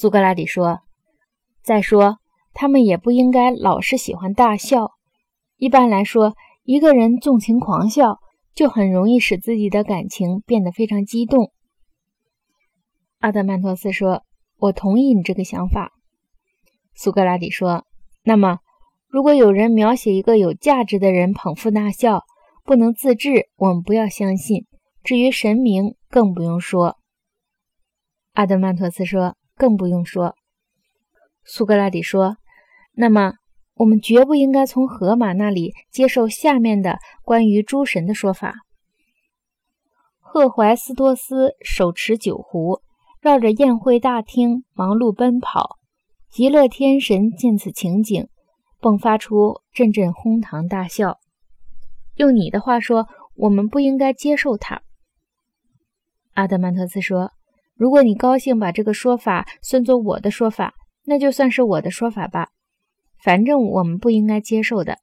苏格拉底说：“再说，他们也不应该老是喜欢大笑。一般来说，一个人纵情狂笑，就很容易使自己的感情变得非常激动。”阿德曼托斯说：“我同意你这个想法。”苏格拉底说：“那么，如果有人描写一个有价值的人捧腹大笑，不能自制，我们不要相信。至于神明，更不用说。”阿德曼托斯说：“更不用说。”苏格拉底说：“那么，我们绝不应该从荷马那里接受下面的关于诸神的说法。赫淮斯多斯手持酒壶。”绕着宴会大厅忙碌奔跑，极乐天神见此情景，迸发出阵阵哄堂大笑。用你的话说，我们不应该接受它。阿德曼特斯说：“如果你高兴把这个说法算作我的说法，那就算是我的说法吧。反正我们不应该接受的。”